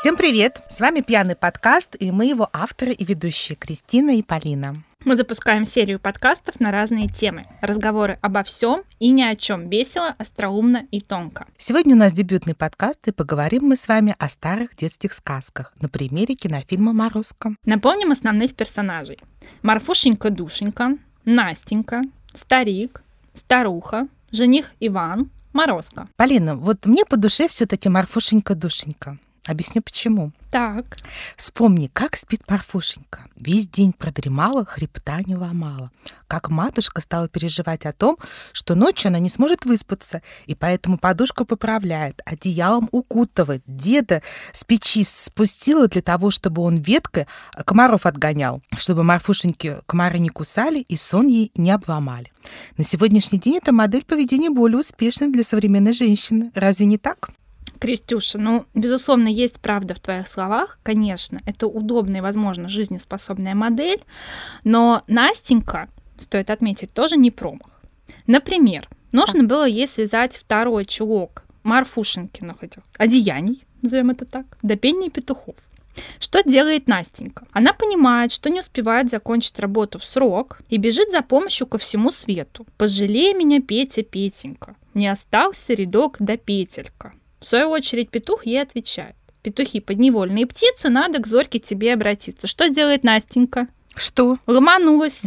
Всем привет! С вами «Пьяный подкаст» и мы его авторы и ведущие Кристина и Полина. Мы запускаем серию подкастов на разные темы. Разговоры обо всем и ни о чем. Весело, остроумно и тонко. Сегодня у нас дебютный подкаст, и поговорим мы с вами о старых детских сказках на примере кинофильма «Морозко». Напомним основных персонажей. Марфушенька-душенька, Настенька, Старик, Старуха, Жених Иван, Морозко. Полина, вот мне по душе все-таки Марфушенька-душенька. Объясню почему. Так. Вспомни, как спит Парфушенька. Весь день продремала, хребта не ломала. Как матушка стала переживать о том, что ночью она не сможет выспаться, и поэтому подушку поправляет, одеялом укутывает. Деда с печи спустила для того, чтобы он веткой комаров отгонял, чтобы Марфушеньке комары не кусали и сон ей не обломали. На сегодняшний день эта модель поведения более успешна для современной женщины. Разве не так? Кристюша, ну, безусловно, есть правда в твоих словах, конечно, это удобная и, возможно, жизнеспособная модель, но Настенька, стоит отметить, тоже не промах. Например, нужно было ей связать второй чулок Марфушенькиных этих одеяний, назовем это так, до пения петухов. Что делает Настенька? Она понимает, что не успевает закончить работу в срок и бежит за помощью ко всему свету. «Пожалей меня, Петя, Петенька, не остался рядок до петелька». В свою очередь петух ей отвечает. Петухи подневольные птицы, надо к Зорьке тебе обратиться. Что делает Настенька? Что? Ломанулась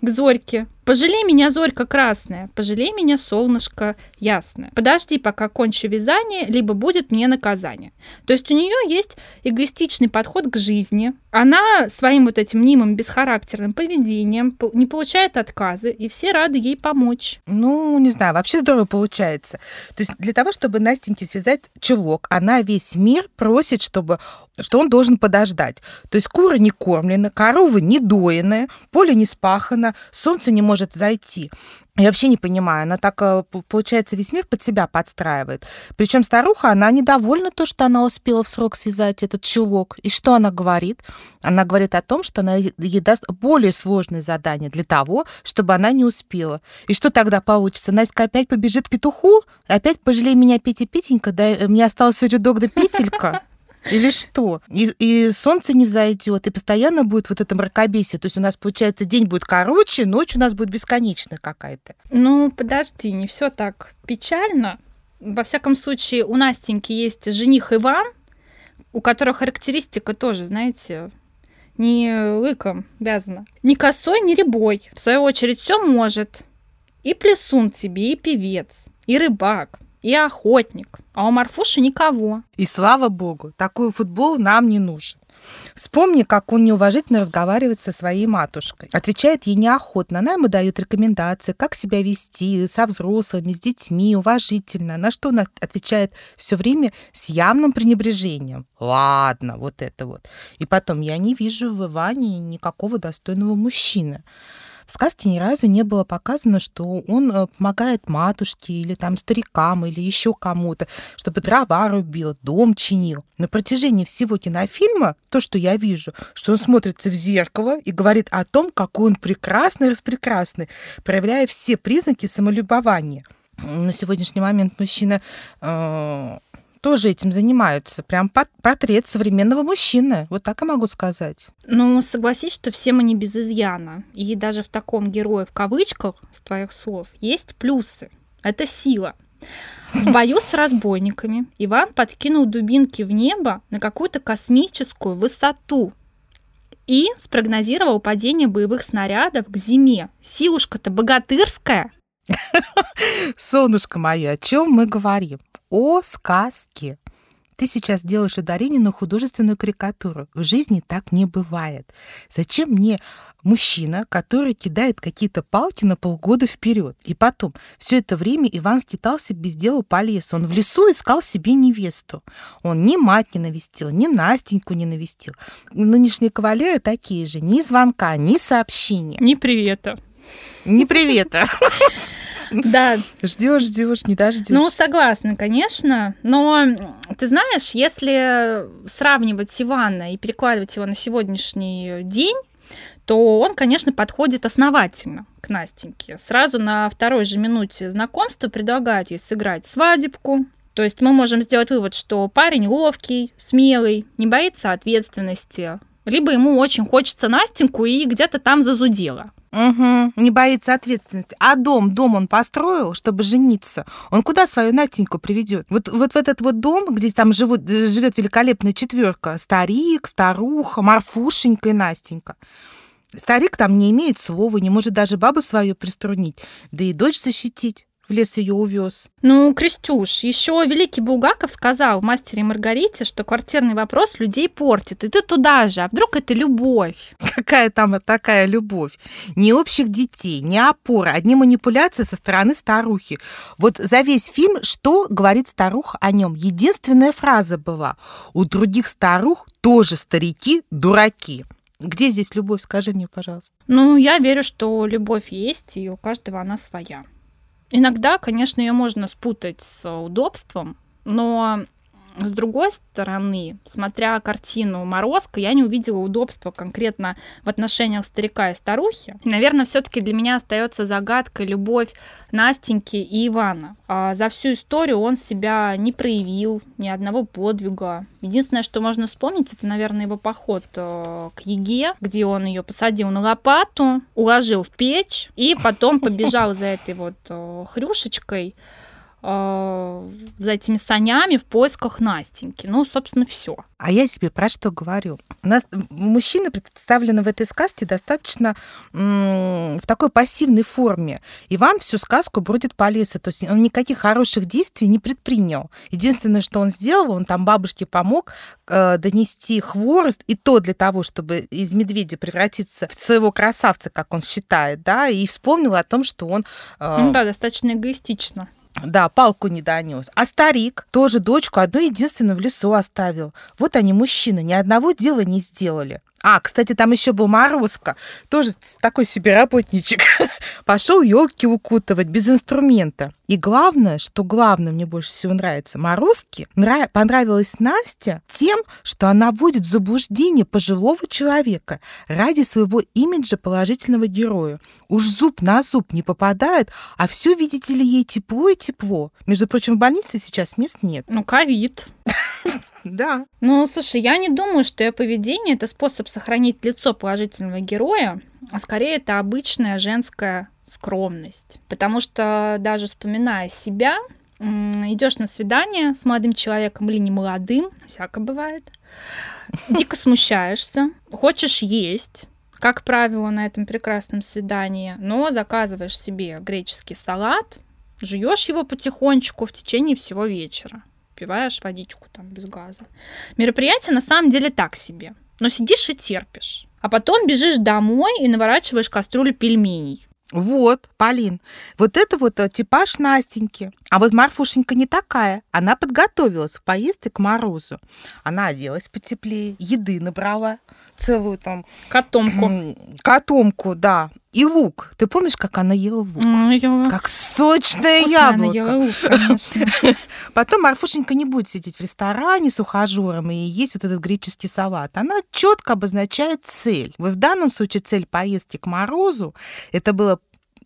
к Зорьке. Пожалей меня, Зорька красная, пожалей меня, солнышко ясное. Подожди, пока кончу вязание, либо будет мне наказание. То есть у нее есть эгоистичный подход к жизни. Она своим вот этим мнимым бесхарактерным поведением не получает отказы, и все рады ей помочь. Ну, не знаю, вообще здорово получается. То есть для того, чтобы Настеньке связать чулок, она весь мир просит, чтобы что он должен подождать. То есть куры не кормлены, коровы не доены, поле не спахано, солнце не может может зайти. Я вообще не понимаю, она так, э, получается, весь мир под себя подстраивает. Причем старуха, она недовольна то, что она успела в срок связать этот чулок. И что она говорит? Она говорит о том, что она ей даст более сложное задание для того, чтобы она не успела. И что тогда получится? Настя опять побежит к петуху? Опять пожалей меня, Петя Петенька, да мне остался рядок до петелька? Или что? И, и солнце не взойдет, и постоянно будет вот это мракобесие. То есть у нас, получается, день будет короче, ночь у нас будет бесконечная какая-то. Ну, подожди, не все так печально. Во всяком случае, у Настеньки есть жених Иван, у которого характеристика тоже, знаете, не лыком вязана. Ни косой, ни ребой. В свою очередь, все может. И плесун тебе, и певец, и рыбак, и охотник. А у Марфуши никого. И слава богу, такой футбол нам не нужен. Вспомни, как он неуважительно разговаривает со своей матушкой. Отвечает ей неохотно. Она ему дает рекомендации, как себя вести со взрослыми, с детьми, уважительно. На что он отвечает все время с явным пренебрежением. Ладно, вот это вот. И потом, я не вижу в Иване никакого достойного мужчины. В сказке ни разу не было показано, что он э, помогает матушке или там старикам или еще кому-то, чтобы дрова рубил, дом чинил. На протяжении всего кинофильма то, что я вижу, что он смотрится в зеркало и говорит о том, какой он прекрасный, распрекрасный, проявляя все признаки самолюбования. На сегодняшний момент мужчина э, тоже этим занимаются. Прям портрет современного мужчины. Вот так я могу сказать. Ну, согласись, что все мы не без изъяна. И даже в таком герое в кавычках, с твоих слов, есть плюсы. Это сила. В бою с разбойниками Иван подкинул дубинки в небо на какую-то космическую высоту и спрогнозировал падение боевых снарядов к зиме. Силушка-то богатырская. Солнышко мое, о чем мы говорим? О сказке. Ты сейчас делаешь ударение на художественную карикатуру. В жизни так не бывает. Зачем мне мужчина, который кидает какие-то палки на полгода вперед? И потом, все это время Иван скитался без дела по лесу. Он в лесу искал себе невесту. Он ни мать не навестил, ни Настеньку не навестил. Нынешние кавалеры такие же. Ни звонка, ни сообщения. Ни привета. Ни привета. Да. Ждешь, ждешь, не дождешься. Ну, согласна, конечно. Но ты знаешь, если сравнивать Ивана и перекладывать его на сегодняшний день, то он, конечно, подходит основательно к Настеньке. Сразу на второй же минуте знакомства предлагает ей сыграть свадебку, То есть мы можем сделать вывод, что парень ловкий, смелый, не боится ответственности, либо ему очень хочется Настеньку и где-то там зазудело. Угу, не боится ответственности. А дом, дом он построил, чтобы жениться. Он куда свою Настеньку приведет? Вот, вот в этот вот дом, где там живут, живет великолепная четверка, старик, старуха, Марфушенька и Настенька. Старик там не имеет слова, не может даже бабу свою приструнить, да и дочь защитить в лес ее увез. Ну, Крестюш, еще великий Булгаков сказал в «Мастере и Маргарите», что квартирный вопрос людей портит. И ты туда же, а вдруг это любовь? Какая там такая любовь? Ни общих детей, ни опора, одни манипуляции со стороны старухи. Вот за весь фильм что говорит старуха о нем? Единственная фраза была «У других старух тоже старики дураки». Где здесь любовь, скажи мне, пожалуйста. Ну, я верю, что любовь есть, и у каждого она своя. Иногда, конечно, ее можно спутать с удобством, но с другой стороны, смотря картину «Морозко», я не увидела удобства конкретно в отношениях старика и старухи. И, наверное, все-таки для меня остается загадкой любовь Настеньки и Ивана. А за всю историю он себя не проявил, ни одного подвига. Единственное, что можно вспомнить, это, наверное, его поход э, к Еге, где он ее посадил на лопату, уложил в печь и потом побежал за этой вот э, хрюшечкой за этими санями в поисках Настеньки. Ну, собственно, все. А я тебе про что говорю? У нас мужчины представлены в этой сказке достаточно м- в такой пассивной форме. Иван всю сказку бродит по лесу, то есть он никаких хороших действий не предпринял. Единственное, что он сделал, он там бабушке помог э, донести хворост, и то для того, чтобы из медведя превратиться в своего красавца, как он считает, да, и вспомнил о том, что он... Э, ну да, достаточно эгоистично. Да, палку не донес. А старик тоже дочку одну единственную в лесу оставил. Вот они, мужчины, ни одного дела не сделали. А, кстати, там еще был Морозко, тоже такой себе работничек. Пошел елки укутывать без инструмента. И главное, что главное мне больше всего нравится, Морозке нрав... понравилась Настя тем, что она вводит в заблуждение пожилого человека ради своего имиджа положительного героя. Уж зуб на зуб не попадает, а все, видите ли, ей тепло и тепло. Между прочим, в больнице сейчас мест нет. Ну, ковид. Да. Ну, слушай, я не думаю, что ее поведение это способ сохранить лицо положительного героя, а скорее это обычная женская скромность. Потому что даже вспоминая себя, идешь на свидание с молодым человеком или не молодым, всяко бывает, дико смущаешься, хочешь есть, как правило, на этом прекрасном свидании, но заказываешь себе греческий салат, жуешь его потихонечку в течение всего вечера пиваешь водичку там без газа. Мероприятие на самом деле так себе. Но сидишь и терпишь. А потом бежишь домой и наворачиваешь кастрюлю пельменей. Вот, Полин, вот это вот э, типаж Настеньки. А вот Марфушенька не такая. Она подготовилась к поездке к морозу. Она оделась потеплее, еды набрала целую там... Котомку. Котомку, да. И лук. Ты помнишь, как она ела лук? Ела. Как сочное яблоко. Она ела лук, конечно. Потом Марфушенька не будет сидеть в ресторане с ухажером и есть вот этот греческий салат. Она четко обозначает цель. Вот в данном случае цель поездки к Морозу это было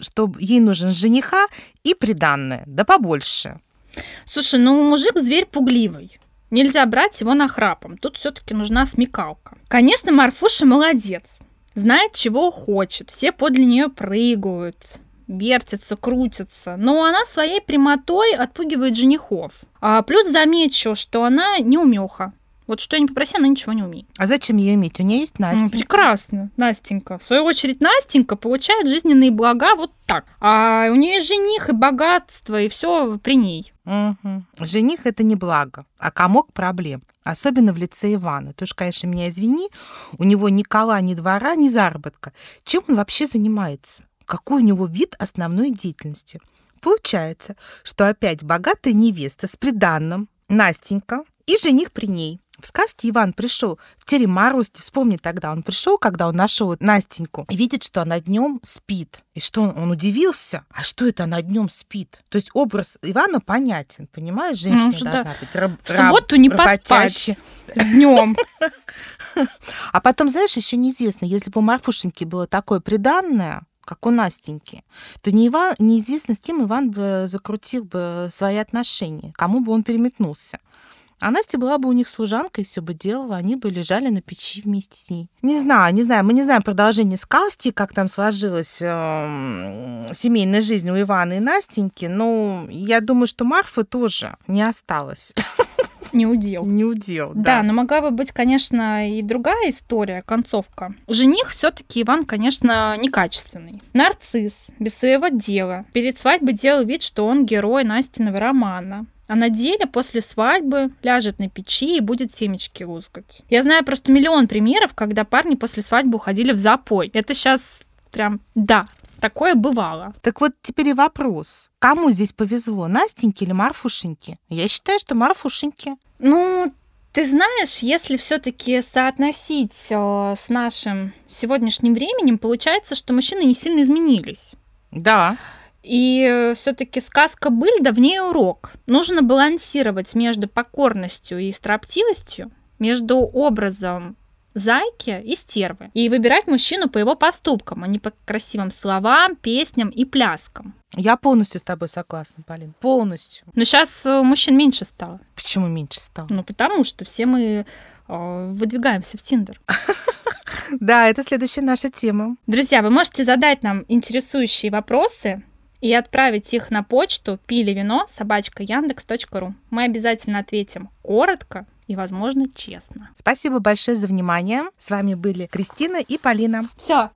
что ей нужен жениха и приданное, да побольше. Слушай, ну мужик зверь пугливый. Нельзя брать его на храпом. Тут все-таки нужна смекалка. Конечно, Марфуша молодец знает, чего хочет, все подле нее прыгают, вертятся, крутятся, но она своей прямотой отпугивает женихов. А плюс замечу, что она не умеха. Вот что я не попроси, она ничего не умеет. А зачем ее иметь? У нее есть Настя. прекрасно, Настенька. В свою очередь, Настенька получает жизненные блага вот так. А у нее есть жених и богатство, и все при ней. Угу. Жених это не благо, а комок проблем. Особенно в лице Ивана. Ты уж, конечно, меня извини, у него ни кола, ни двора, ни заработка. Чем он вообще занимается? Какой у него вид основной деятельности? Получается, что опять богатая невеста с приданным, Настенька, и жених при ней. В сказке Иван пришел в Теремарусти, вспомни тогда, он пришел, когда он нашел Настеньку, и видит, что она днем спит. И что он, он удивился, а что это она днем спит? То есть образ Ивана понятен, понимаешь, женщина ну, должна да. быть раб, В субботу не поспать днем. А потом, знаешь, еще неизвестно, если бы у Марфушеньки было такое приданное, как у Настеньки, то не Иван, неизвестно, с кем Иван бы закрутил бы свои отношения, кому бы он переметнулся. А Настя была бы у них служанкой, все бы делала, они бы лежали на печи вместе с ней. Не знаю, не знаю, мы не знаем продолжение сказки, как там сложилась э, семейная жизнь у Ивана и Настеньки, но я думаю, что Марфа тоже не осталась. Не удел. Не удел, да. Да, но могла бы быть, конечно, и другая история, концовка. Жених все таки Иван, конечно, некачественный. Нарцисс, без своего дела. Перед свадьбой делал вид, что он герой Настиного романа. А на деле после свадьбы ляжет на печи и будет семечки лузгать. Я знаю просто миллион примеров, когда парни после свадьбы уходили в запой. Это сейчас прям да, такое бывало. Так вот теперь и вопрос. Кому здесь повезло, Настеньке или Марфушеньке? Я считаю, что Марфушеньке. Ну, ты знаешь, если все-таки соотносить э, с нашим сегодняшним временем, получается, что мужчины не сильно изменились. Да. И все-таки сказка быль давнее урок. Нужно балансировать между покорностью и строптивостью, между образом зайки и стервы. И выбирать мужчину по его поступкам, а не по красивым словам, песням и пляскам. Я полностью с тобой согласна, Полин. Полностью. Но сейчас э, мужчин меньше стало. Почему меньше стало? Ну, потому что все мы э, выдвигаемся в Тиндер. Да, это следующая наша тема. Друзья, вы можете задать нам интересующие вопросы и отправить их на почту пили вино собачка яндекс.ру. Мы обязательно ответим коротко и, возможно, честно. Спасибо большое за внимание. С вами были Кристина и Полина. Все,